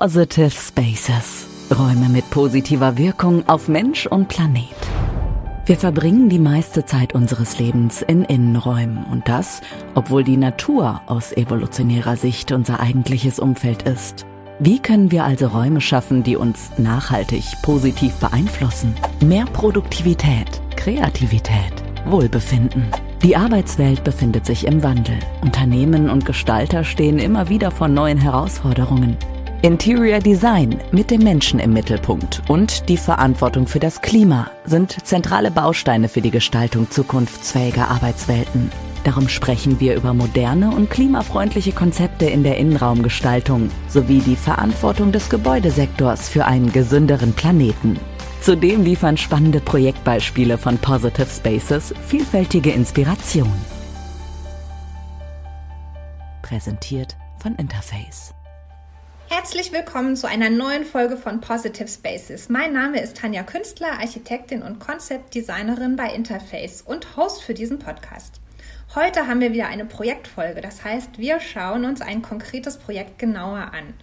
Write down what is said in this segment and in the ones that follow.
Positive Spaces. Räume mit positiver Wirkung auf Mensch und Planet. Wir verbringen die meiste Zeit unseres Lebens in Innenräumen und das, obwohl die Natur aus evolutionärer Sicht unser eigentliches Umfeld ist. Wie können wir also Räume schaffen, die uns nachhaltig positiv beeinflussen? Mehr Produktivität, Kreativität, Wohlbefinden. Die Arbeitswelt befindet sich im Wandel. Unternehmen und Gestalter stehen immer wieder vor neuen Herausforderungen. Interior Design mit dem Menschen im Mittelpunkt und die Verantwortung für das Klima sind zentrale Bausteine für die Gestaltung zukunftsfähiger Arbeitswelten. Darum sprechen wir über moderne und klimafreundliche Konzepte in der Innenraumgestaltung sowie die Verantwortung des Gebäudesektors für einen gesünderen Planeten. Zudem liefern spannende Projektbeispiele von Positive Spaces vielfältige Inspiration. Präsentiert von Interface. Herzlich willkommen zu einer neuen Folge von Positive Spaces. Mein Name ist Tanja Künstler, Architektin und Konzeptdesignerin bei Interface und Host für diesen Podcast. Heute haben wir wieder eine Projektfolge, das heißt, wir schauen uns ein konkretes Projekt genauer an.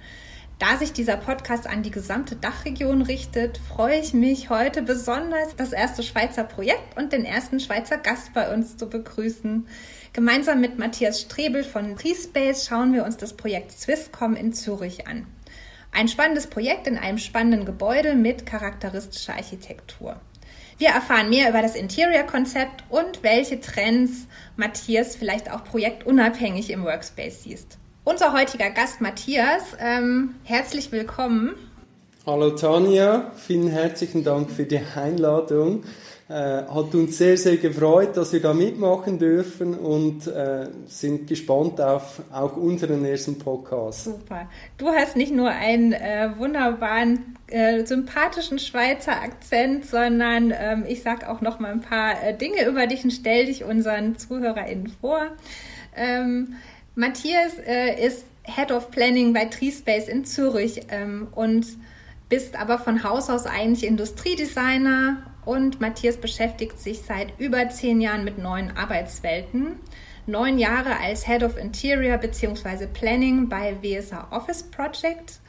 Da sich dieser Podcast an die gesamte Dachregion richtet, freue ich mich heute besonders, das erste Schweizer Projekt und den ersten Schweizer Gast bei uns zu begrüßen. Gemeinsam mit Matthias Strebel von Treespace schauen wir uns das Projekt Swisscom in Zürich an. Ein spannendes Projekt in einem spannenden Gebäude mit charakteristischer Architektur. Wir erfahren mehr über das Interior-Konzept und welche Trends Matthias vielleicht auch projektunabhängig im Workspace siehst. Unser heutiger Gast Matthias, ähm, herzlich willkommen. Hallo Tanja, vielen herzlichen Dank für die Einladung. Äh, hat uns sehr, sehr gefreut, dass wir da mitmachen dürfen und äh, sind gespannt auf auch unseren ersten Podcast. Super. Du hast nicht nur einen äh, wunderbaren, äh, sympathischen Schweizer Akzent, sondern ähm, ich sage auch noch mal ein paar äh, Dinge über dich und stell dich unseren ZuhörerInnen vor. Ähm, Matthias äh, ist Head of Planning bei TreeSpace in Zürich ähm, und bist aber von Haus aus eigentlich Industriedesigner und Matthias beschäftigt sich seit über zehn Jahren mit neuen Arbeitswelten. Neun Jahre als Head of Interior bzw. Planning bei WSA Office Project.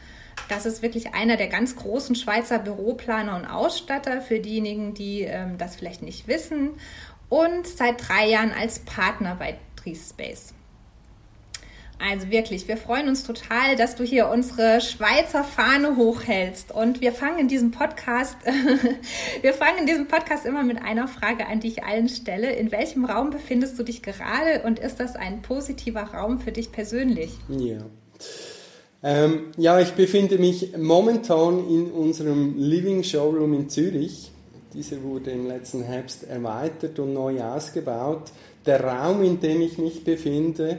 Das ist wirklich einer der ganz großen Schweizer Büroplaner und Ausstatter für diejenigen, die ähm, das vielleicht nicht wissen. Und seit drei Jahren als Partner bei TreeSpace. Also wirklich, wir freuen uns total, dass du hier unsere Schweizer Fahne hochhältst. Und wir fangen in diesem Podcast, wir fangen in diesem Podcast immer mit einer Frage an, die ich allen stelle. In welchem Raum befindest du dich gerade und ist das ein positiver Raum für dich persönlich? Ja. Ähm, ja, ich befinde mich momentan in unserem Living Showroom in Zürich. Dieser wurde im letzten Herbst erweitert und neu ausgebaut. Der Raum, in dem ich mich befinde,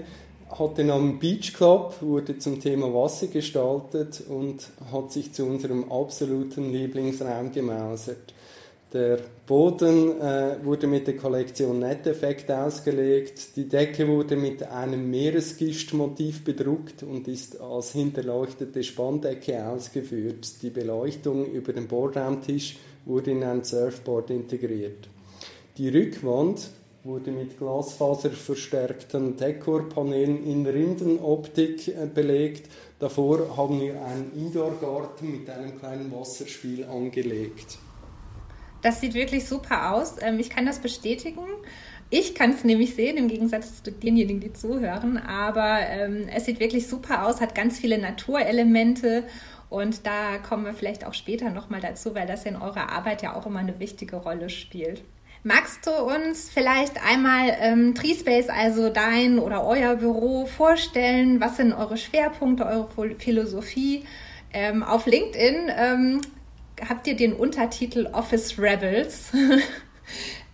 hat den Namen Beach Club, wurde zum Thema Wasser gestaltet und hat sich zu unserem absoluten Lieblingsraum gemausert. Der Boden äh, wurde mit der Kollektion Net Effect ausgelegt, die Decke wurde mit einem Meeresgischtmotiv bedruckt und ist als hinterleuchtete Spanndecke ausgeführt. Die Beleuchtung über den Bordraumtisch wurde in ein Surfboard integriert. Die Rückwand wurde mit glasfaserverstärkten Dekorpanelen in Rindenoptik äh, belegt. Davor haben wir einen Indoorgarten mit einem kleinen Wasserspiel angelegt. Das sieht wirklich super aus. Ähm, ich kann das bestätigen. Ich kann es nämlich sehen, im Gegensatz zu denjenigen, die zuhören. Aber ähm, es sieht wirklich super aus, hat ganz viele Naturelemente. Und da kommen wir vielleicht auch später nochmal dazu, weil das in eurer Arbeit ja auch immer eine wichtige Rolle spielt. Magst du uns vielleicht einmal ähm, Treespace, also dein oder euer Büro, vorstellen? Was sind eure Schwerpunkte, eure Philosophie? Ähm, auf LinkedIn ähm, habt ihr den Untertitel Office Rebels.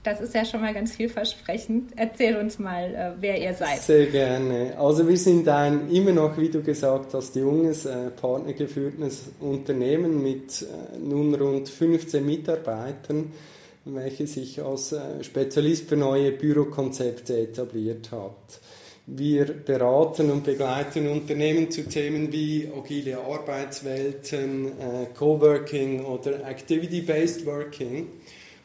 Das ist ja schon mal ganz vielversprechend. Erzähl uns mal, äh, wer ihr seid. Sehr gerne. Also wir sind ein immer noch, wie du gesagt hast, junges, äh, partnergeführtes Unternehmen mit äh, nun rund 15 Mitarbeitern welche sich als äh, Spezialist für neue Bürokonzepte etabliert hat. Wir beraten und begleiten Unternehmen zu Themen wie agile Arbeitswelten, äh, Coworking oder Activity-Based Working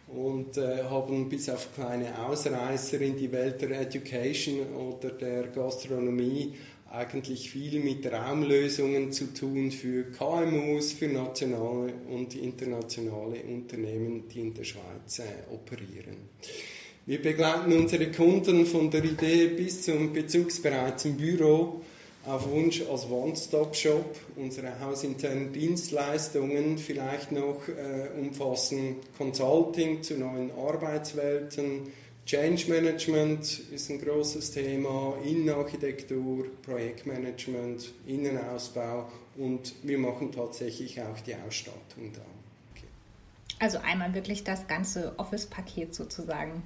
und äh, haben bis auf kleine Ausreißer in die Welt der Education oder der Gastronomie eigentlich viel mit Raumlösungen zu tun für KMUs, für nationale und internationale Unternehmen, die in der Schweiz äh, operieren. Wir begleiten unsere Kunden von der Idee bis zum bezugsbereiten Büro auf Wunsch als One-Stop-Shop. Unsere hausinternen Dienstleistungen vielleicht noch äh, umfassen Consulting zu neuen Arbeitswelten, Change Management ist ein großes Thema, Innenarchitektur, Projektmanagement, Innenausbau und wir machen tatsächlich auch die Ausstattung da. Okay. Also einmal wirklich das ganze Office-Paket sozusagen.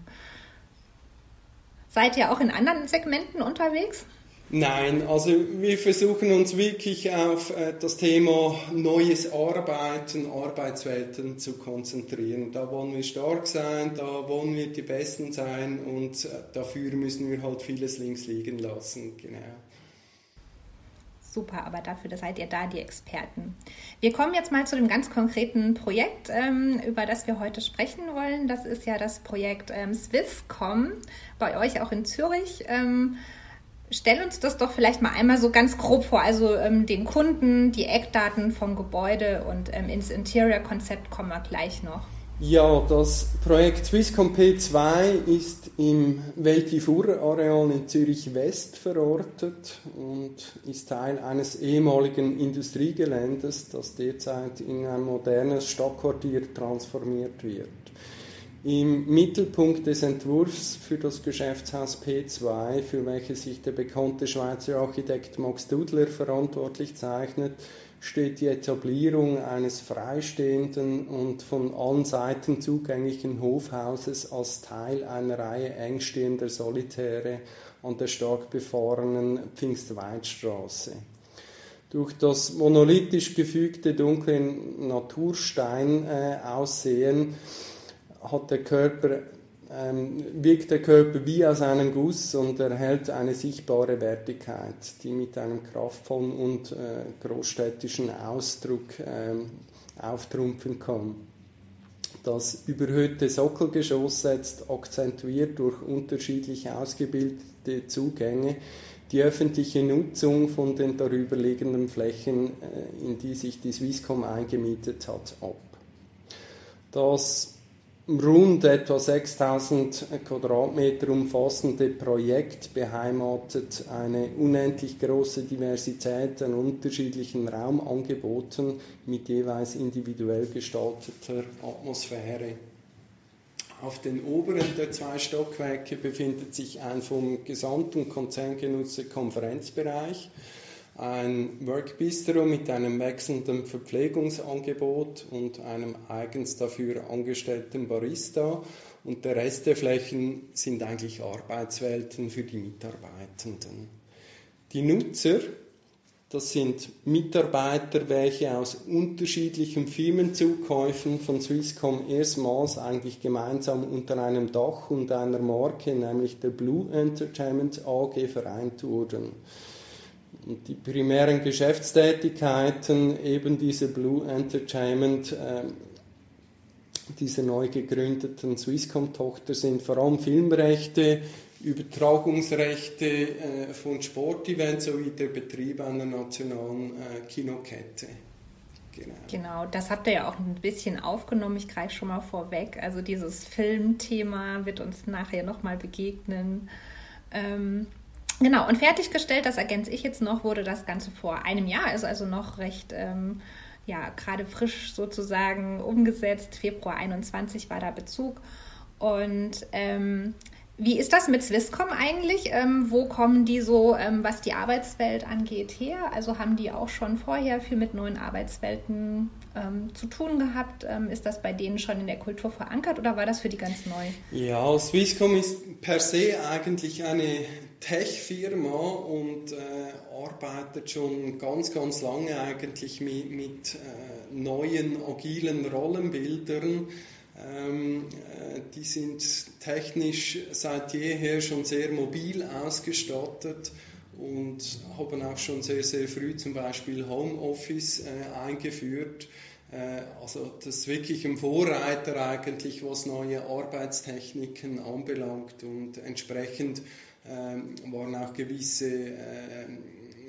Seid ihr auch in anderen Segmenten unterwegs? Nein, also wir versuchen uns wirklich auf äh, das Thema neues Arbeiten, Arbeitswelten zu konzentrieren. Da wollen wir stark sein, da wollen wir die Besten sein und äh, dafür müssen wir halt vieles links liegen lassen. Genau. Super, aber dafür seid ihr da die Experten. Wir kommen jetzt mal zu dem ganz konkreten Projekt, ähm, über das wir heute sprechen wollen. Das ist ja das Projekt ähm, Swisscom, bei euch auch in Zürich. Stell uns das doch vielleicht mal einmal so ganz grob vor, also ähm, den Kunden, die Eckdaten vom Gebäude und ähm, ins Interior-Konzept kommen wir gleich noch. Ja, das Projekt Swisscom P2 ist im Weltifur-Areal in Zürich West verortet und ist Teil eines ehemaligen Industriegeländes, das derzeit in ein modernes Stadtquartier transformiert wird. Im Mittelpunkt des Entwurfs für das Geschäftshaus P2, für welches sich der bekannte Schweizer Architekt Max Dudler verantwortlich zeichnet, steht die Etablierung eines freistehenden und von allen Seiten zugänglichen Hofhauses als Teil einer Reihe engstehender Solitäre an der stark befahrenen Pfingstweidstraße. Durch das monolithisch gefügte dunkle Natursteinaussehen äh, hat der Körper, ähm, wirkt der Körper wie aus einem Guss und erhält eine sichtbare Wertigkeit, die mit einem kraftvollen und äh, großstädtischen Ausdruck ähm, auftrumpfen kann. Das überhöhte Sockelgeschoss setzt akzentuiert durch unterschiedlich ausgebildete Zugänge die öffentliche Nutzung von den darüberliegenden Flächen, äh, in die sich die Swisscom eingemietet hat, ab. Das rund etwa 6000 Quadratmeter umfassende Projekt beheimatet eine unendlich große Diversität an unterschiedlichen Raumangeboten mit jeweils individuell gestalteter Atmosphäre. Auf den oberen der zwei Stockwerke befindet sich ein vom gesamten Konzern genutzter Konferenzbereich ein Workbistro mit einem wechselnden Verpflegungsangebot und einem eigens dafür angestellten Barista. Und der Rest der Flächen sind eigentlich Arbeitswelten für die Mitarbeitenden. Die Nutzer, das sind Mitarbeiter, welche aus unterschiedlichen Firmenzukäufen von Swisscom erstmals eigentlich gemeinsam unter einem Dach und einer Marke, nämlich der Blue Entertainment AG, vereint wurden. Die primären Geschäftstätigkeiten eben diese Blue Entertainment, äh, dieser neu gegründeten Swisscom-Tochter sind vor allem Filmrechte, Übertragungsrechte äh, von Sportevents sowie der Betrieb einer nationalen äh, Kinokette. Genau. genau, das habt ihr ja auch ein bisschen aufgenommen. Ich greife schon mal vorweg. Also dieses Filmthema wird uns nachher nochmal begegnen. Ähm, Genau, und fertiggestellt, das ergänze ich jetzt noch, wurde das Ganze vor einem Jahr, ist also noch recht, ähm, ja, gerade frisch sozusagen umgesetzt. Februar 21 war da Bezug. Und ähm, wie ist das mit Swisscom eigentlich? Ähm, wo kommen die so, ähm, was die Arbeitswelt angeht, her? Also haben die auch schon vorher viel mit neuen Arbeitswelten ähm, zu tun gehabt? Ähm, ist das bei denen schon in der Kultur verankert oder war das für die ganz neu? Ja, Swisscom ist per se eigentlich eine Tech-Firma und äh, arbeitet schon ganz, ganz lange eigentlich mit, mit äh, neuen agilen Rollenbildern ähm, äh, die sind technisch seit jeher schon sehr mobil ausgestattet und haben auch schon sehr, sehr früh zum Beispiel Homeoffice äh, eingeführt. Äh, also das ist wirklich ein Vorreiter eigentlich, was neue Arbeitstechniken anbelangt und entsprechend waren auch gewisse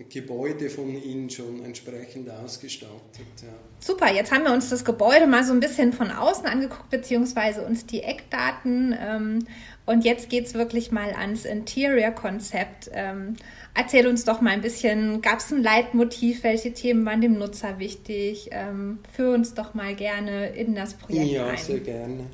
Gebäude von Ihnen schon entsprechend ausgestattet. Ja. Super, jetzt haben wir uns das Gebäude mal so ein bisschen von außen angeguckt, beziehungsweise uns die Eckdaten. Ähm, und jetzt geht es wirklich mal ans Interior-Konzept. Ähm, erzähl uns doch mal ein bisschen, gab es ein Leitmotiv? Welche Themen waren dem Nutzer wichtig? Ähm, führ uns doch mal gerne in das Projekt ja, ein. Ja, sehr gerne.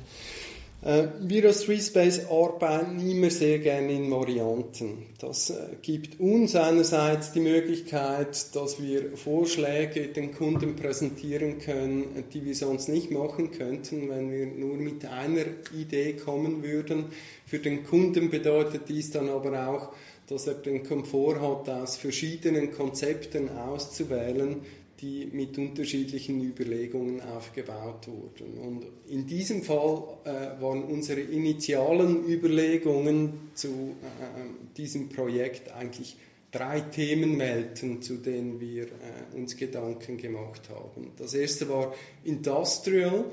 Äh, wir als Space arbeiten immer sehr gerne in Varianten. Das äh, gibt uns einerseits die Möglichkeit, dass wir Vorschläge den Kunden präsentieren können, die wir sonst nicht machen könnten, wenn wir nur mit einer Idee kommen würden. Für den Kunden bedeutet dies dann aber auch, dass er den Komfort hat, aus verschiedenen Konzepten auszuwählen, die mit unterschiedlichen Überlegungen aufgebaut wurden. Und in diesem Fall äh, waren unsere initialen Überlegungen zu äh, diesem Projekt eigentlich drei Themenwelten, zu denen wir äh, uns Gedanken gemacht haben. Das erste war Industrial.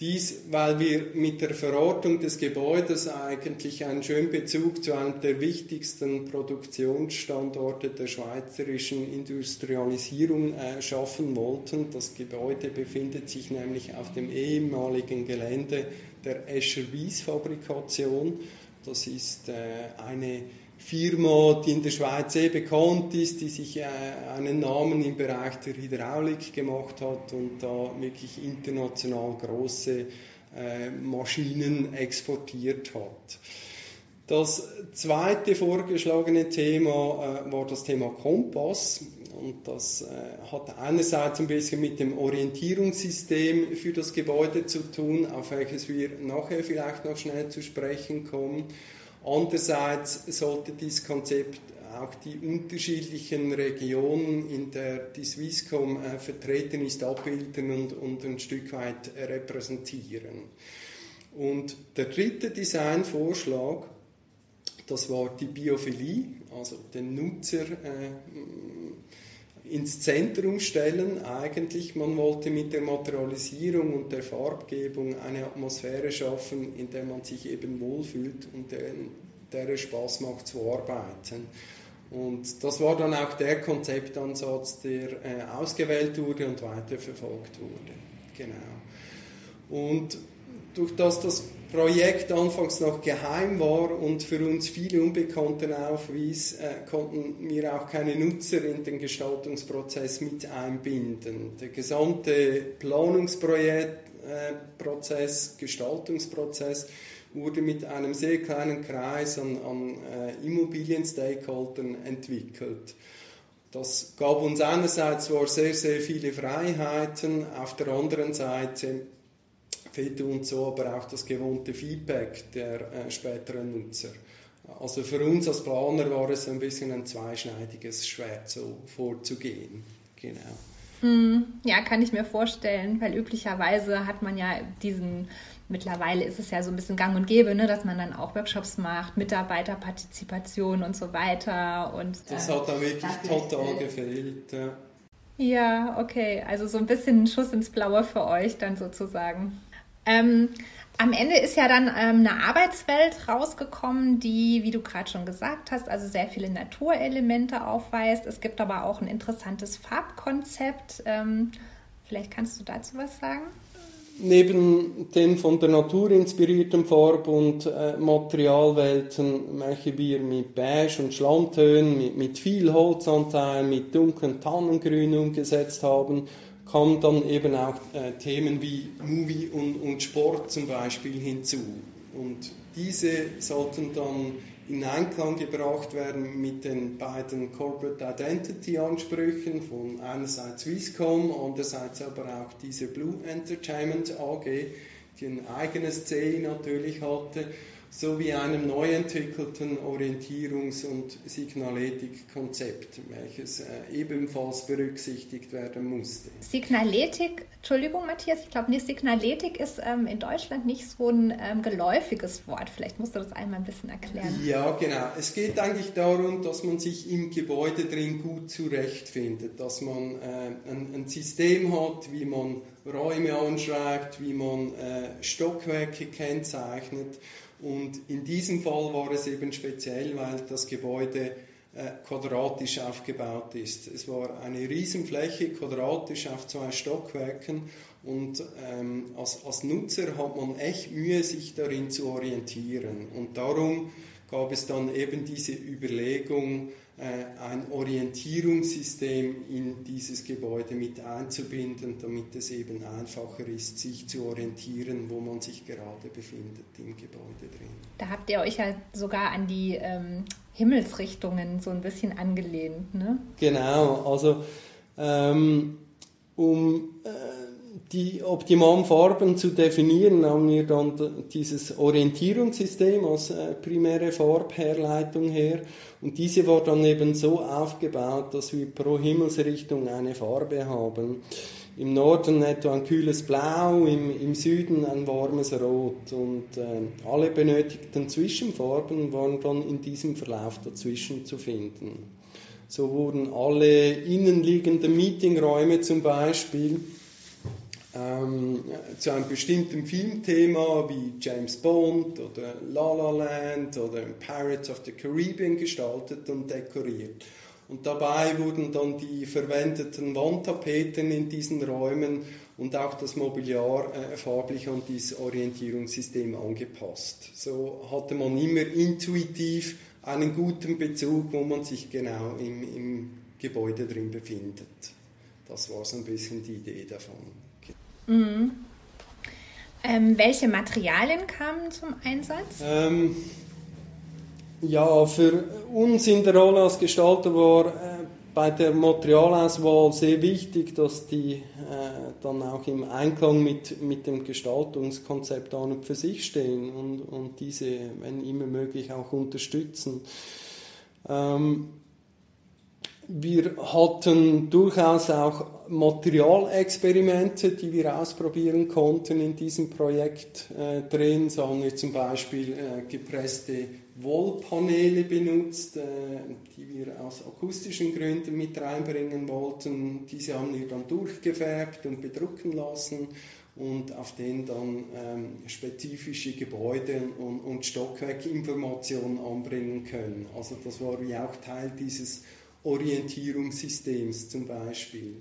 Dies, weil wir mit der Verortung des Gebäudes eigentlich einen schönen Bezug zu einem der wichtigsten Produktionsstandorte der schweizerischen Industrialisierung äh, schaffen wollten. Das Gebäude befindet sich nämlich auf dem ehemaligen Gelände der Escher Wies Fabrikation. Das ist äh, eine Firma, die in der Schweiz sehr bekannt ist, die sich äh, einen Namen im Bereich der Hydraulik gemacht hat und da wirklich international große äh, Maschinen exportiert hat. Das zweite vorgeschlagene Thema äh, war das Thema Kompass. Und das hat einerseits ein bisschen mit dem Orientierungssystem für das Gebäude zu tun, auf welches wir nachher vielleicht noch schnell zu sprechen kommen. Andererseits sollte dieses Konzept auch die unterschiedlichen Regionen, in der die Swisscom äh, vertreten ist, abbilden und, und ein Stück weit repräsentieren. Und der dritte Designvorschlag, das war die Biophilie, also den Nutzer äh, ins Zentrum stellen. Eigentlich, man wollte mit der Materialisierung und der Farbgebung eine Atmosphäre schaffen, in der man sich eben wohlfühlt und der, der es Spaß macht zu arbeiten. Und das war dann auch der Konzeptansatz, der äh, ausgewählt wurde und weiterverfolgt wurde. Genau. Und durch das das Projekt anfangs noch geheim war und für uns viele Unbekannte aufwies, äh, konnten wir auch keine Nutzer in den Gestaltungsprozess mit einbinden. Der gesamte Planungsprozess, äh, Gestaltungsprozess wurde mit einem sehr kleinen Kreis an, an äh, Immobilien-Stakeholdern entwickelt. Das gab uns einerseits zwar sehr, sehr viele Freiheiten, auf der anderen Seite fehlte uns so aber auch das gewohnte Feedback der äh, späteren Nutzer. Also für uns als Planer war es ein bisschen ein zweischneidiges Schwert, so vorzugehen. Genau. Hm, ja, kann ich mir vorstellen, weil üblicherweise hat man ja diesen, mittlerweile ist es ja so ein bisschen gang und gäbe, ne, dass man dann auch Workshops macht, Mitarbeiterpartizipation und so weiter. Und, das äh, hat da wirklich total gefehlt. Ja. ja, okay, also so ein bisschen ein Schuss ins Blaue für euch dann sozusagen. Ähm, am Ende ist ja dann ähm, eine Arbeitswelt rausgekommen, die, wie du gerade schon gesagt hast, also sehr viele Naturelemente aufweist. Es gibt aber auch ein interessantes Farbkonzept. Ähm, vielleicht kannst du dazu was sagen? Neben den von der Natur inspirierten Farb- und äh, Materialwelten, welche wir mit Beige und Schlammtönen, mit, mit viel Holzanteil, mit dunklen Tannengrün umgesetzt haben, kommen dann eben auch äh, Themen wie Movie und, und Sport zum Beispiel hinzu. Und diese sollten dann in Einklang gebracht werden mit den beiden Corporate Identity Ansprüchen von einerseits Swisscom, andererseits aber auch diese Blue Entertainment AG, die ein eigenes CI natürlich hatte sowie einem neu entwickelten Orientierungs- und Signaletik-Konzept, welches äh, ebenfalls berücksichtigt werden musste. Signaletik, Entschuldigung Matthias, ich glaube, Signaletik ist ähm, in Deutschland nicht so ein ähm, geläufiges Wort. Vielleicht musst du das einmal ein bisschen erklären. Ja, genau. Es geht eigentlich darum, dass man sich im Gebäude drin gut zurechtfindet, dass man äh, ein, ein, System hat, wie man Räume anschreibt, wie man äh, Stockwerke kennzeichnet und in diesem Fall war es eben speziell, weil das Gebäude äh, quadratisch aufgebaut ist. Es war eine Riesenfläche, quadratisch auf zwei Stockwerken und ähm, als, als Nutzer hat man echt Mühe, sich darin zu orientieren. Und darum gab es dann eben diese Überlegung, ein Orientierungssystem in dieses Gebäude mit einzubinden, damit es eben einfacher ist, sich zu orientieren, wo man sich gerade befindet im Gebäude drin. Da habt ihr euch ja sogar an die ähm, Himmelsrichtungen so ein bisschen angelehnt, ne? Genau, also ähm, um äh, die optimalen Farben zu definieren, haben wir dann dieses Orientierungssystem als äh, primäre Farbherleitung her. Und diese war dann eben so aufgebaut, dass wir pro Himmelsrichtung eine Farbe haben. Im Norden etwa ein kühles Blau, im, im Süden ein warmes Rot. Und äh, alle benötigten Zwischenfarben waren dann in diesem Verlauf dazwischen zu finden. So wurden alle innenliegenden Meetingräume zum Beispiel ähm, zu einem bestimmten Filmthema wie James Bond oder La La Land oder Pirates of the Caribbean gestaltet und dekoriert. Und dabei wurden dann die verwendeten Wandtapeten in diesen Räumen und auch das Mobiliar äh, farblich an dieses Orientierungssystem angepasst. So hatte man immer intuitiv einen guten Bezug, wo man sich genau im, im Gebäude drin befindet. Das war so ein bisschen die Idee davon. Mhm. Ähm, welche Materialien kamen zum Einsatz? Ähm, ja, für uns in der Rolle als Gestalter war äh, bei der Materialauswahl sehr wichtig, dass die äh, dann auch im Einklang mit, mit dem Gestaltungskonzept an und für sich stehen und, und diese, wenn immer möglich, auch unterstützen. Ähm, wir hatten durchaus auch Materialexperimente, die wir ausprobieren konnten in diesem Projekt äh, drin. So haben wir zum Beispiel äh, gepresste Wollpaneele benutzt, äh, die wir aus akustischen Gründen mit reinbringen wollten. Diese haben wir dann durchgefärbt und bedrucken lassen und auf denen dann ähm, spezifische Gebäude und, und Stockwerkinformationen anbringen können. Also das war wie auch Teil dieses Orientierungssystems zum Beispiel.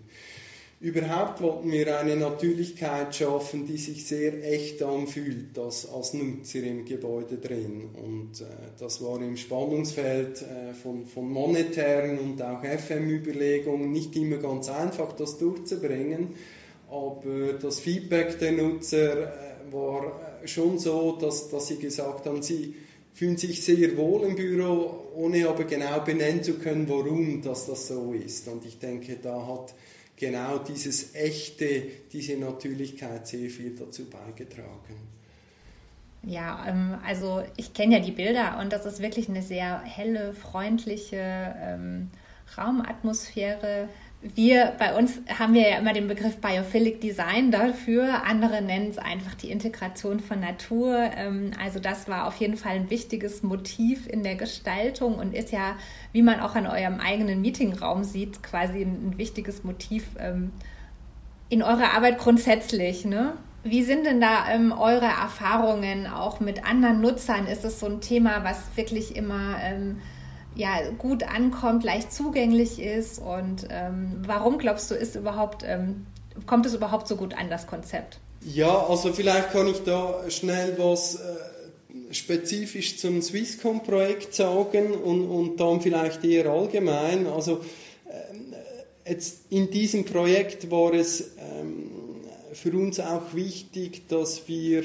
Überhaupt wollten wir eine Natürlichkeit schaffen, die sich sehr echt anfühlt, das als Nutzer im Gebäude drin. Und äh, das war im Spannungsfeld äh, von, von monetären und auch FM-Überlegungen nicht immer ganz einfach, das durchzubringen. Aber das Feedback der Nutzer äh, war äh, schon so, dass, dass sie gesagt haben, sie fühlen sich sehr wohl im Büro, ohne aber genau benennen zu können, warum das, das so ist. Und ich denke, da hat genau dieses Echte, diese Natürlichkeit sehr viel dazu beigetragen. Ja, ähm, also ich kenne ja die Bilder und das ist wirklich eine sehr helle, freundliche ähm, Raumatmosphäre, wir bei uns haben wir ja immer den Begriff Biophilic Design dafür. Andere nennen es einfach die Integration von Natur. Ähm, also das war auf jeden Fall ein wichtiges Motiv in der Gestaltung und ist ja, wie man auch an eurem eigenen Meetingraum sieht, quasi ein, wichtiges Motiv ähm, in eurer Arbeit grundsätzlich. Ne? Wie sind denn da ähm, eure Erfahrungen auch mit anderen Nutzern? Ist es so ein Thema, was wirklich immer ähm, ja, gut ankommt, leicht zugänglich ist und ähm, warum glaubst du, ist überhaupt, ähm, kommt es überhaupt so gut an, das Konzept? Ja, also vielleicht kann ich da schnell was äh, spezifisch zum Swisscom-Projekt sagen und, und dann vielleicht eher allgemein. Also äh, jetzt in diesem Projekt war es ähm, für uns auch wichtig, dass wir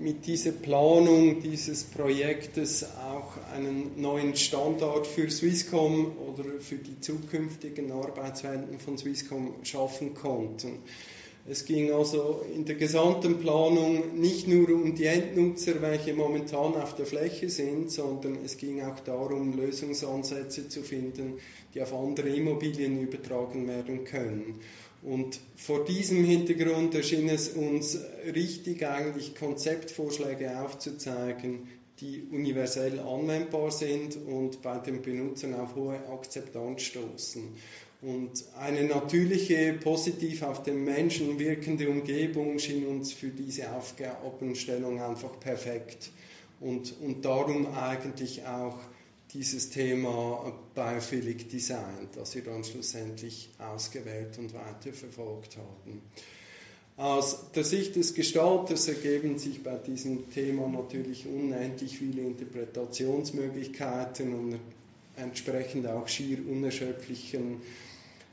mit dieser Planung dieses Projektes auch einen neuen Standard für Swisscom oder für die zukünftigen Arbeitswelten von Swisscom schaffen konnten. Es ging also in der gesamten Planung nicht nur um die Endnutzer, welche momentan auf der Fläche sind, sondern es ging auch darum, Lösungsansätze zu finden, die auf andere Immobilien übertragen werden können. Und vor diesem Hintergrund erschien es uns richtig, eigentlich Konzeptvorschläge aufzuzeigen, die universell anwendbar sind und bei den Benutzern auf hohe Akzeptanz stoßen. Und eine natürliche, positiv auf den Menschen wirkende Umgebung schien uns für diese Aufgabenstellung einfach perfekt. Und, und darum eigentlich auch dieses Thema Biophilic Design, das wir dann schlussendlich ausgewählt und weiterverfolgt haben. Aus der Sicht des Gestalters ergeben sich bei diesem Thema natürlich unendlich viele Interpretationsmöglichkeiten und entsprechend auch schier unerschöpflichen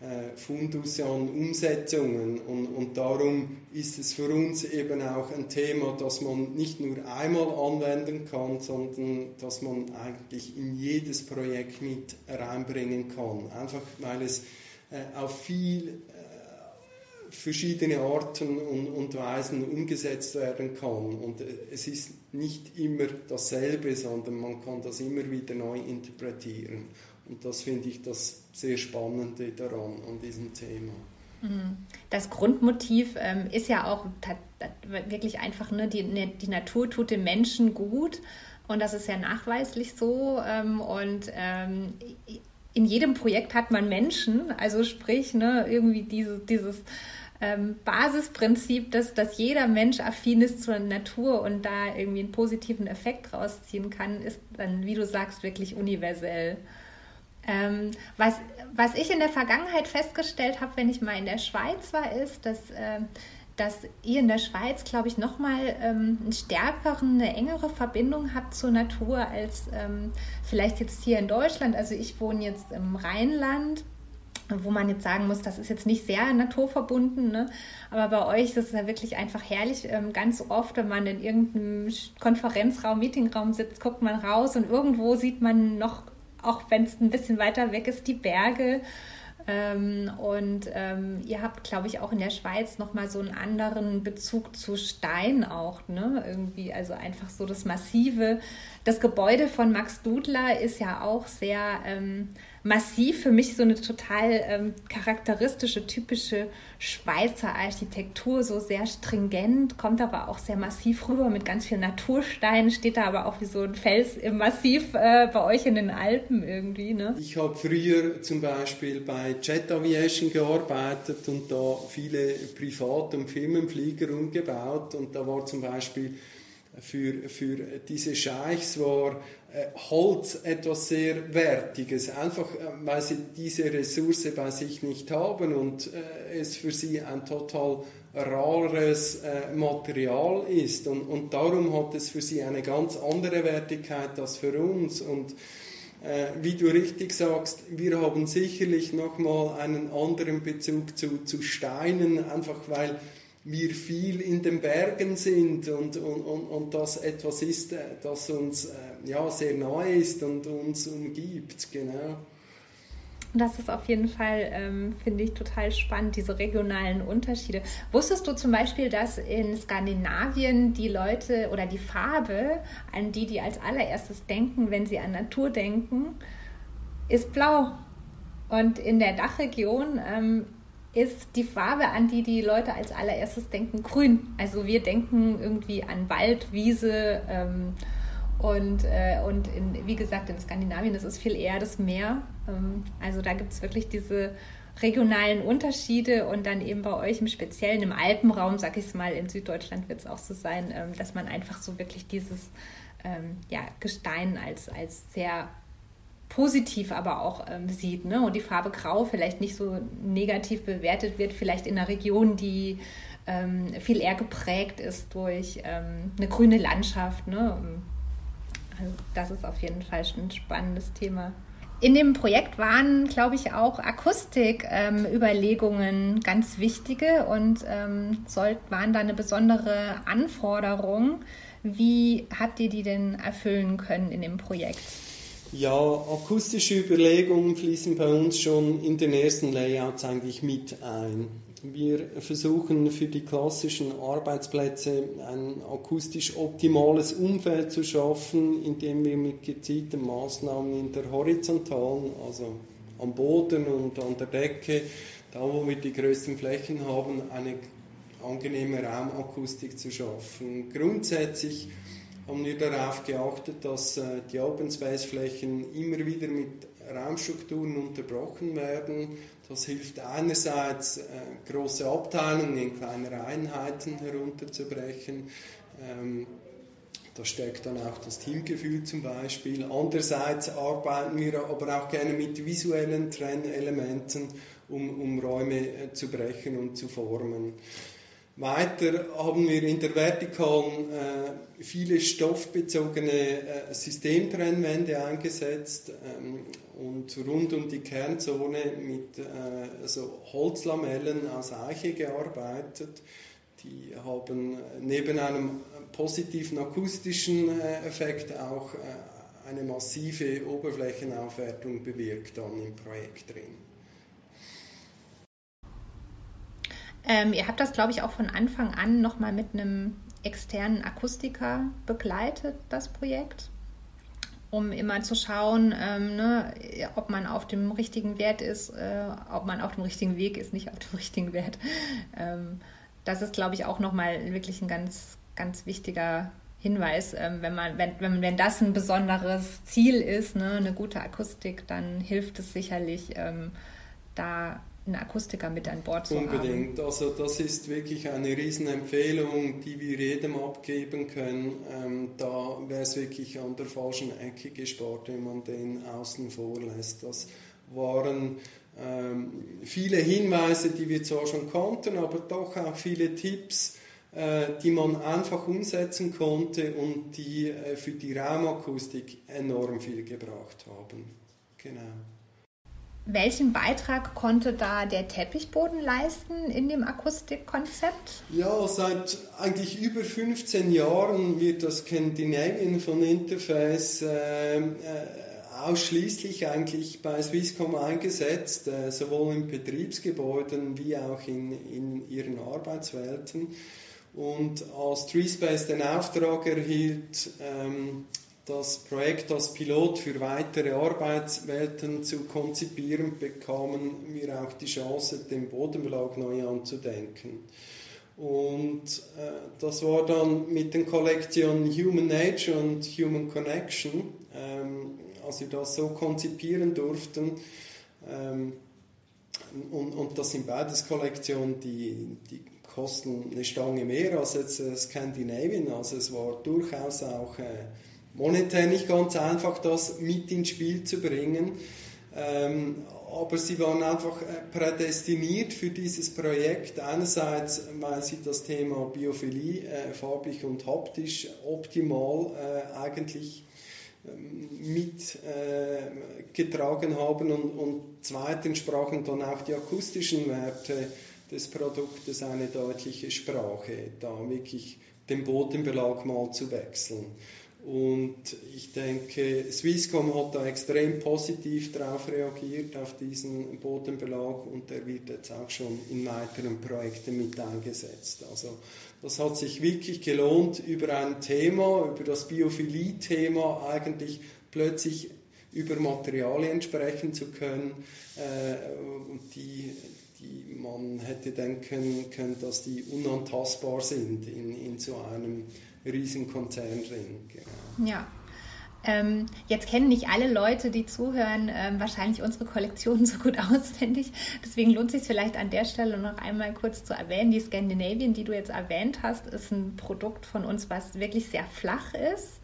äh, Fundus an Umsetzungen. Und, und darum ist es für uns eben auch ein Thema, das man nicht nur einmal anwenden kann, sondern das man eigentlich in jedes Projekt mit reinbringen kann. Einfach weil es äh, auf viel äh, verschiedene Arten und, und, Weisen umgesetzt werden kann. Und es ist nicht immer dasselbe, sondern man kann das immer wieder neu interpretieren. Und das finde ich das sehr Spannende daran, an diesem Thema. Mhm. Das Grundmotiv ähm, ist ja auch wirklich einfach, ne, die, die Natur tut dem Menschen gut und das ist ja nachweislich so. Ähm, und ähm, in jedem Projekt hat man Menschen, also sprich, ne, irgendwie diese, dieses ähm, Basisprinzip, dass, dass jeder Mensch affin ist zur Natur und da irgendwie einen positiven Effekt rausziehen kann, ist dann, wie du sagst, wirklich universell. Ähm, was, was ich in der Vergangenheit festgestellt habe, wenn ich mal in der Schweiz war, ist, dass, äh, dass ihr in der Schweiz, glaube ich, nochmal ähm, eine stärkere, eine engere Verbindung habt zur Natur als ähm, vielleicht jetzt hier in Deutschland. Also ich wohne jetzt im Rheinland wo man jetzt sagen muss, das ist jetzt nicht sehr naturverbunden, ne? aber bei euch das ist es ja wirklich einfach herrlich. Ähm, ganz oft, wenn man in irgendeinem Konferenzraum, Meetingraum sitzt, guckt man raus und irgendwo sieht man noch, auch wenn es ein bisschen weiter weg ist, die Berge. Ähm, und ähm, ihr habt, glaube ich, auch in der Schweiz nochmal so einen anderen Bezug zu Stein auch, ne? Irgendwie, also einfach so das Massive. Das Gebäude von Max Dudler ist ja auch sehr ähm, massiv für mich so eine total ähm, charakteristische, typische Schweizer Architektur, so sehr stringent, kommt aber auch sehr massiv rüber mit ganz vielen Natursteinen, steht da aber auch wie so ein Fels im Massiv äh, bei euch in den Alpen irgendwie. Ne? Ich habe früher zum Beispiel bei Jet Aviation gearbeitet und da viele Privat- und Firmenflieger umgebaut und da war zum Beispiel für, für diese Scheichs war Holz etwas sehr Wertiges, einfach äh, weil sie diese Ressource bei sich nicht haben und äh, es für sie ein total rares Material ist. Und, und darum hat es für sie eine ganz andere Wertigkeit als für uns. Und wie du richtig sagst, wir haben sicherlich nochmal einen anderen Bezug zu, zu Steinen, einfach weil wir viel in den Bergen sind und, und, und, und das etwas ist, äh, das uns äh, ja, sehr neu ist und uns umgibt. Genau. Das ist auf jeden Fall, ähm, finde ich, total spannend, diese regionalen Unterschiede. Wusstest du zum Beispiel, dass in Skandinavien die Leute oder die Farbe, an die die als allererstes denken, wenn sie an Natur denken, ist blau. Und in der Dachregion ähm, ist die Farbe, an die die Leute als allererstes denken, grün. Also wir denken irgendwie an Wald, Wiese ähm, und, äh, und in, wie gesagt in Skandinavien ist es viel eher das Meer. Ähm, also da gibt es wirklich diese regionalen Unterschiede und dann eben bei euch im Speziellen im Alpenraum, sag ich es mal, in Süddeutschland wird es auch so sein, ähm, dass man einfach so wirklich dieses ähm, ja, Gestein als, als sehr positiv aber auch ähm, sieht. Ne? Und die Farbe Grau vielleicht nicht so negativ bewertet wird, vielleicht in einer Region, die ähm, viel eher geprägt ist durch ähm, eine grüne Landschaft. Ne? Also das ist auf jeden Fall ein spannendes Thema. In dem Projekt waren, glaube ich, auch Akustik-Überlegungen ähm, ganz wichtige und ähm, soll, waren da eine besondere Anforderung. Wie habt ihr die denn erfüllen können in dem Projekt? Ja, akustische Überlegungen fließen bei uns schon in den ersten Layouts eigentlich mit ein. Wir versuchen für die klassischen Arbeitsplätze ein akustisch optimales Umfeld zu schaffen, indem wir mit gezielten Maßnahmen in der horizontalen, also am Boden und an der Decke, da wo wir die größten Flächen haben, eine angenehme Raumakustik zu schaffen. Grundsätzlich haben wir darauf geachtet, dass äh, die Open Space Flächen immer wieder mit Raumstrukturen unterbrochen werden. Das hilft einerseits, äh, große Abteilungen in kleinere Einheiten herunterzubrechen. Ähm, da steckt dann auch das Teamgefühl zum Beispiel. Andererseits arbeiten wir aber auch gerne mit visuellen Trennelementen, um, um Räume äh, zu brechen und zu formen. Weiter haben wir in der Vertikalen äh, viele stoffbezogene äh, Systemtrennwände eingesetzt ähm, und rund um die Kernzone mit äh, so Holzlamellen aus Eiche gearbeitet. Die haben neben einem positiven akustischen äh, Effekt auch äh, eine massive Oberflächenaufwertung bewirkt dann im Projekt drin. Ähm, ihr habt das, glaube ich, auch von Anfang an nochmal mit einem externen Akustiker begleitet, das Projekt, um immer zu schauen, ähm, ne, ob man auf dem richtigen Wert ist, äh, ob man auf dem richtigen Weg ist, nicht auf dem richtigen Wert. Ähm, das ist, glaube ich, auch nochmal wirklich ein ganz, ganz wichtiger Hinweis, ähm, wenn man, wenn, wenn, wenn das ein besonderes Ziel ist, ne, eine gute Akustik, dann hilft es sicherlich, ähm, da einen Akustiker mit an Bord zu Unbedingt. haben. Unbedingt. Also das ist wirklich eine Riesenempfehlung, die wir jedem abgeben können. Ähm, da wäre es wirklich an der falschen Ecke gespart, wenn man den außen vor lässt. Das waren ähm, viele Hinweise, die wir zwar schon konnten, aber doch auch viele Tipps, äh, die man einfach umsetzen konnte und die äh, für die Raumakustik enorm viel gebracht haben. Genau. Welchen Beitrag konnte da der Teppichboden leisten in dem Akustikkonzept? Ja, seit eigentlich über 15 Jahren wird das Scandinavian von Interface äh, äh, ausschließlich eigentlich bei Swisscom eingesetzt, äh, sowohl in Betriebsgebäuden wie auch in, in ihren Arbeitswelten. Und als TreeSpace den Auftrag erhielt, ähm, das Projekt als Pilot für weitere Arbeitswelten zu konzipieren, bekamen wir auch die Chance, den Bodenbelag neu anzudenken. Und äh, das war dann mit den Kollektionen Human Nature und Human Connection, ähm, als wir das so konzipieren durften. Ähm, und, und das sind beides Kollektionen, die, die kosten eine Stange mehr als jetzt äh, Scandinavian. Also es war durchaus auch äh, monetär nicht ganz einfach, das mit ins Spiel zu bringen. Ähm, aber sie waren einfach äh, prädestiniert für dieses Projekt. Einerseits, weil sie das Thema Biophilie äh, farblich und haptisch optimal äh, eigentlich ähm, mitgetragen äh, haben und, und zweitens sprachen dann auch die akustischen Werte des Produktes eine deutliche Sprache, da wirklich den Bodenbelag mal zu wechseln. Und ich denke, Swisscom hat da extrem positiv darauf reagiert, auf diesen Bodenbelag, und der wird jetzt auch schon in weiteren Projekten mit eingesetzt. Also das hat sich wirklich gelohnt, über ein Thema, über das Biophilie-Thema eigentlich plötzlich über Materialien sprechen zu können, äh, die, die man hätte denken können, dass die unantastbar sind in, in so einem Riesenkonzern drin. Genau. Ja. Ähm, jetzt kennen nicht alle Leute, die zuhören, ähm, wahrscheinlich unsere Kollektion so gut auswendig. Deswegen lohnt es sich vielleicht an der Stelle noch einmal kurz zu erwähnen. Die Scandinavian, die du jetzt erwähnt hast, ist ein Produkt von uns, was wirklich sehr flach ist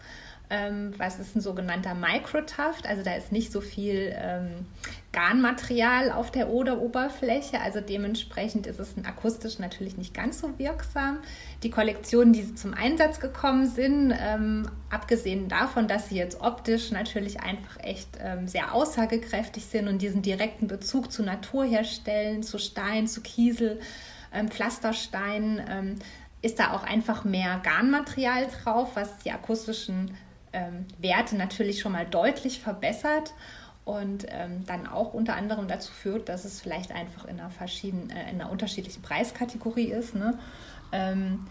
ähm, was ist ein sogenannter Microtuft, also da ist nicht so viel ähm, Garnmaterial auf der Oderoberfläche, also dementsprechend ist es akustisch natürlich nicht ganz so wirksam. Die Kollektionen, die zum Einsatz gekommen sind, ähm, abgesehen davon, dass sie jetzt optisch natürlich einfach echt ähm, sehr aussagekräftig sind und diesen direkten Bezug zur Natur herstellen, zu Stein, zu Kiesel, ähm, Pflasterstein, ähm, ist da auch einfach mehr Garnmaterial drauf, was die akustischen ähm, Werte natürlich schon mal deutlich verbessert und ähm, dann auch unter anderem dazu führt, dass es vielleicht einfach in einer, verschiedenen, äh, in einer unterschiedlichen Preiskategorie ist. Ne? Ähm,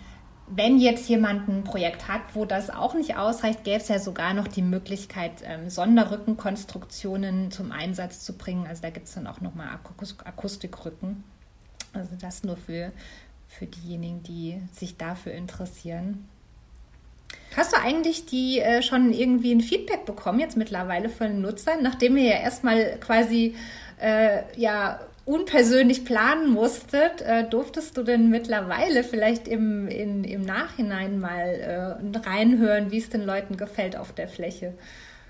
wenn jetzt jemand ein Projekt hat, wo das auch nicht ausreicht, gäbe es ja sogar noch die Möglichkeit, ähm, Sonderrückenkonstruktionen zum Einsatz zu bringen. Also da gibt es dann auch nochmal Akustikrücken. Also das nur für, für diejenigen, die sich dafür interessieren. Hast du eigentlich die äh, schon irgendwie ein Feedback bekommen jetzt mittlerweile von den Nutzern, nachdem ihr ja erstmal quasi äh, ja unpersönlich planen musstet, äh, durftest du denn mittlerweile vielleicht im, in, im Nachhinein mal äh, reinhören, wie es den Leuten gefällt auf der Fläche?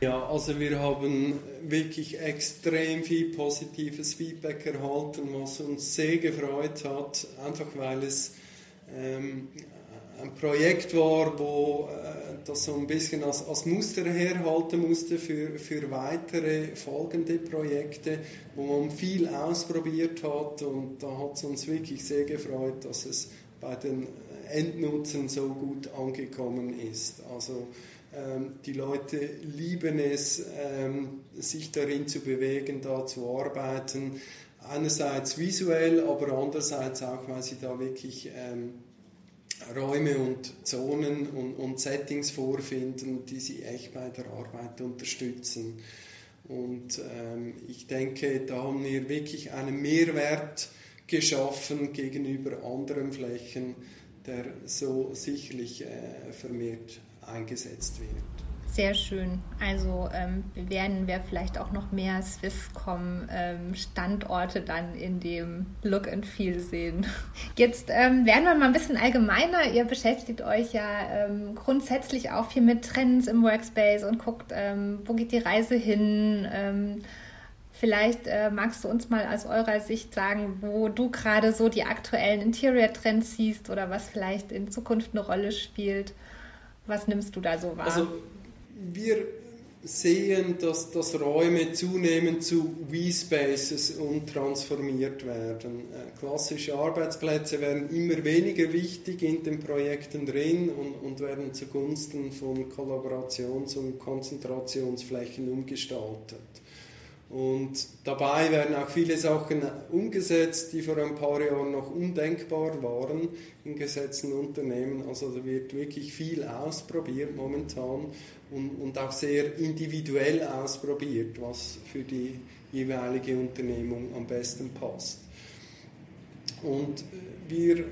Ja, also wir haben wirklich extrem viel positives Feedback erhalten, was uns sehr gefreut hat, einfach weil es ähm, ein Projekt war, wo äh, das so ein bisschen als, als Muster herhalten musste für, für weitere folgende Projekte, wo man viel ausprobiert hat und da hat es uns wirklich sehr gefreut, dass es bei den Endnutzern so gut angekommen ist. Also ähm, die Leute lieben es, ähm, sich darin zu bewegen, da zu arbeiten. Einerseits visuell, aber andererseits auch, weil sie da wirklich ähm, Räume und Zonen und, und, Settings vorfinden, die sie echt bei der Arbeit unterstützen. Und ähm, ich denke, da haben wir wirklich einen Mehrwert geschaffen gegenüber anderen Flächen, der so sicherlich äh, vermehrt eingesetzt wird. Sehr schön. Also ähm, werden wir vielleicht auch noch mehr Swisscom ähm, dann in dem Look and Feel sehen. Jetzt ähm, werden wir mal ein bisschen allgemeiner. Ihr beschäftigt euch ja ähm, grundsätzlich auch viel mit Trends im Workspace und guckt, ähm, wo geht die Reise hin. Vielleicht äh, magst du uns mal aus eurer Sicht sagen, wo du gerade so die aktuellen Interior-Trends siehst oder was vielleicht in Zukunft eine Rolle spielt. Was nimmst du da so wahr? Also wir sehen, dass, dass Räume zunehmend zu V-Spaces umtransformiert werden. Äh, klassische Arbeitsplätze werden immer weniger wichtig in den Projekten drin und, und werden zugunsten von Kollaborations- und Konzentrationsflächen umgestaltet. Und dabei werden auch viele Sachen umgesetzt, die vor ein paar Jahren noch undenkbar waren in gesetzten Unternehmen. Also da wird wirklich viel ausprobiert momentan und, und auch sehr individuell ausprobiert, was für die jeweilige Unternehmung am besten passt. Und wir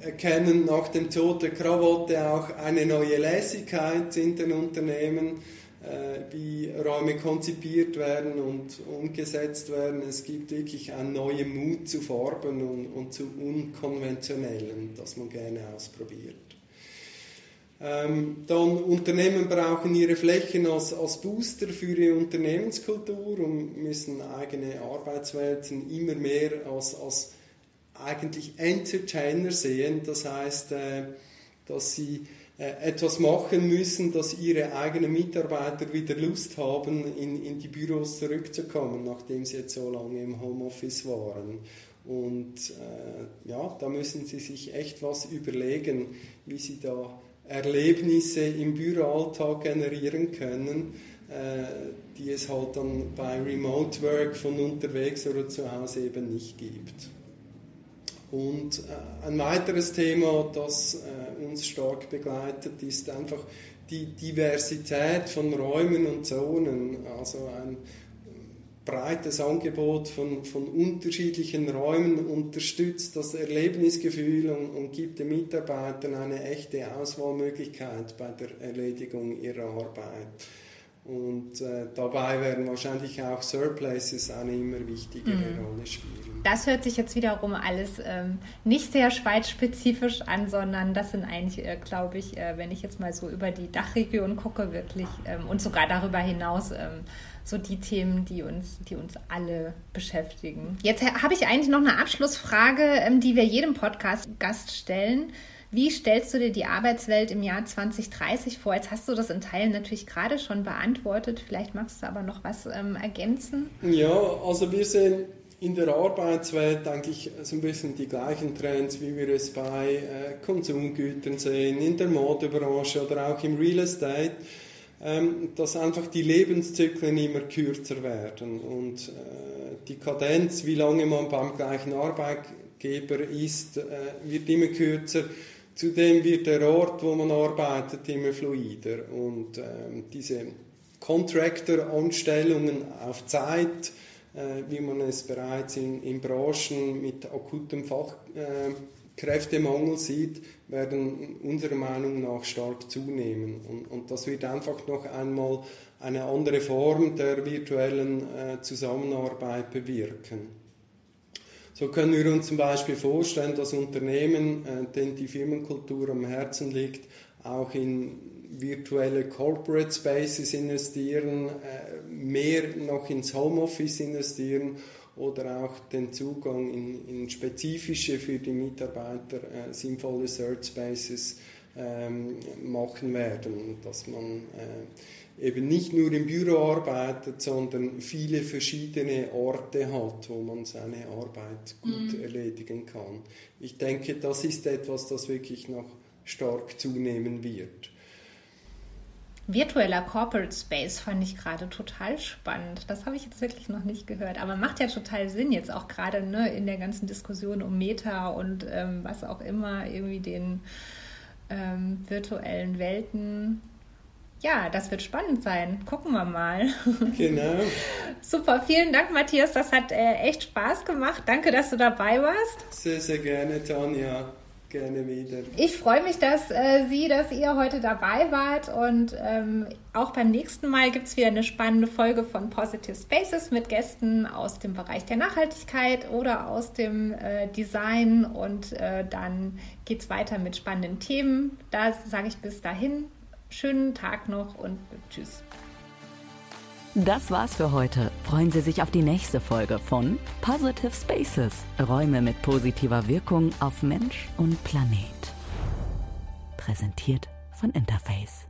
erkennen nach dem Tod der Krawatte auch eine neue Lässigkeit in den Unternehmen äh, wie Räume konzipiert werden und umgesetzt werden. Es gibt wirklich einen neuen Mut zu Farben und, und zu Unkonventionellen, das man gerne ausprobiert. Ähm, dann Unternehmen brauchen ihre Flächen als, als Booster für ihre Unternehmenskultur und müssen eigene Arbeitswelten immer mehr als, als eigentlich Entertainer sehen. Das heißt, äh, dass sie äh, etwas machen müssen, dass ihre eigenen Mitarbeiter wieder Lust haben, in, in die Büros zurückzukommen, nachdem sie jetzt so lange im Homeoffice waren. Und äh, ja, da müssen sie sich echt was überlegen, wie sie da Erlebnisse im Büroalltag generieren können, äh, die es halt dann bei Remote Work von unterwegs oder zu Hause eben nicht gibt. Und äh, ein weiteres Thema, das äh, uns stark begleitet, ist einfach die Diversität von Räumen und Zonen. Also ein breites Angebot von, von unterschiedlichen Räumen unterstützt das Erlebnisgefühl und, und gibt den Mitarbeitern eine echte Auswahlmöglichkeit bei der Erledigung ihrer Arbeit. Und äh, dabei werden wahrscheinlich auch Surplaces eine immer wichtigere mhm. Rolle spielen. Das hört sich jetzt wiederum alles ähm, nicht sehr schweizspezifisch an, sondern das sind eigentlich, äh, glaube ich, äh, wenn ich jetzt mal so über die Dachregion gucke, wirklich ähm, und sogar darüber hinaus ähm, so die Themen, die uns, die uns alle beschäftigen. Jetzt habe ich eigentlich noch eine Abschlussfrage, ähm, die wir jedem Podcast-Gast stellen. Wie stellst du dir die Arbeitswelt im Jahr 2030 vor? Jetzt hast du das in Teilen natürlich gerade schon beantwortet. Vielleicht magst du aber noch was ähm, ergänzen. Ja, also wir sehen in der Arbeitswelt eigentlich so ein bisschen die gleichen Trends, wie wir es bei äh, Konsumgütern sehen, in der Modebranche oder auch im Real Estate, dass einfach die Lebenszyklen immer kürzer werden und äh, die Kadenz, wie lange man beim gleichen Arbeitgeber ist, äh, wird immer kürzer. Zudem wird der Ort, wo man arbeitet, immer fluider und ähm, diese Contractor-Anstellungen auf Zeit, äh, wie man es bereits in, in Branchen mit akutem Fachkräftemangel äh, sieht, werden unserer Meinung nach stark zunehmen. Und, und, das wird einfach noch einmal eine andere Form der virtuellen äh, Zusammenarbeit bewirken. So können wir uns zum Beispiel vorstellen, dass Unternehmen, äh, denen die Firmenkultur am Herzen liegt, auch in virtuelle Corporate Spaces investieren, äh, mehr noch ins Homeoffice investieren oder auch den Zugang in, in spezifische für die Mitarbeiter äh, sinnvolle Search Spaces ähm, machen werden, dass man äh, eben nicht nur im Büro arbeitet, sondern viele verschiedene Orte hat, wo man seine Arbeit gut mhm. erledigen kann. Ich denke, das ist etwas, das wirklich noch stark zunehmen wird. Virtueller Corporate Space fand ich gerade total spannend. Das habe ich jetzt wirklich noch nicht gehört. Aber macht ja total Sinn, jetzt auch gerade ne, in der ganzen Diskussion um Meta und ähm, was auch immer, irgendwie den ähm, virtuellen Welten. Ja, das wird spannend sein. Gucken wir mal. Genau. Super, vielen Dank, Matthias. Das hat äh, echt Spaß gemacht. Danke, dass du dabei warst. Sehr, sehr gerne, Tanja. Gerne wieder. Ich freue mich, dass äh, Sie, dass ihr heute dabei wart und ähm, auch beim nächsten Mal gibt es wieder eine spannende Folge von Positive Spaces mit Gästen aus dem Bereich der Nachhaltigkeit oder aus dem äh, Design und äh, dann geht es weiter mit spannenden Themen. Da sage ich bis dahin, schönen Tag noch und tschüss. Das war's für heute. Freuen Sie sich auf die nächste Folge von Positive Spaces. Räume mit positiver Wirkung auf Mensch und Planet. Präsentiert von Interface.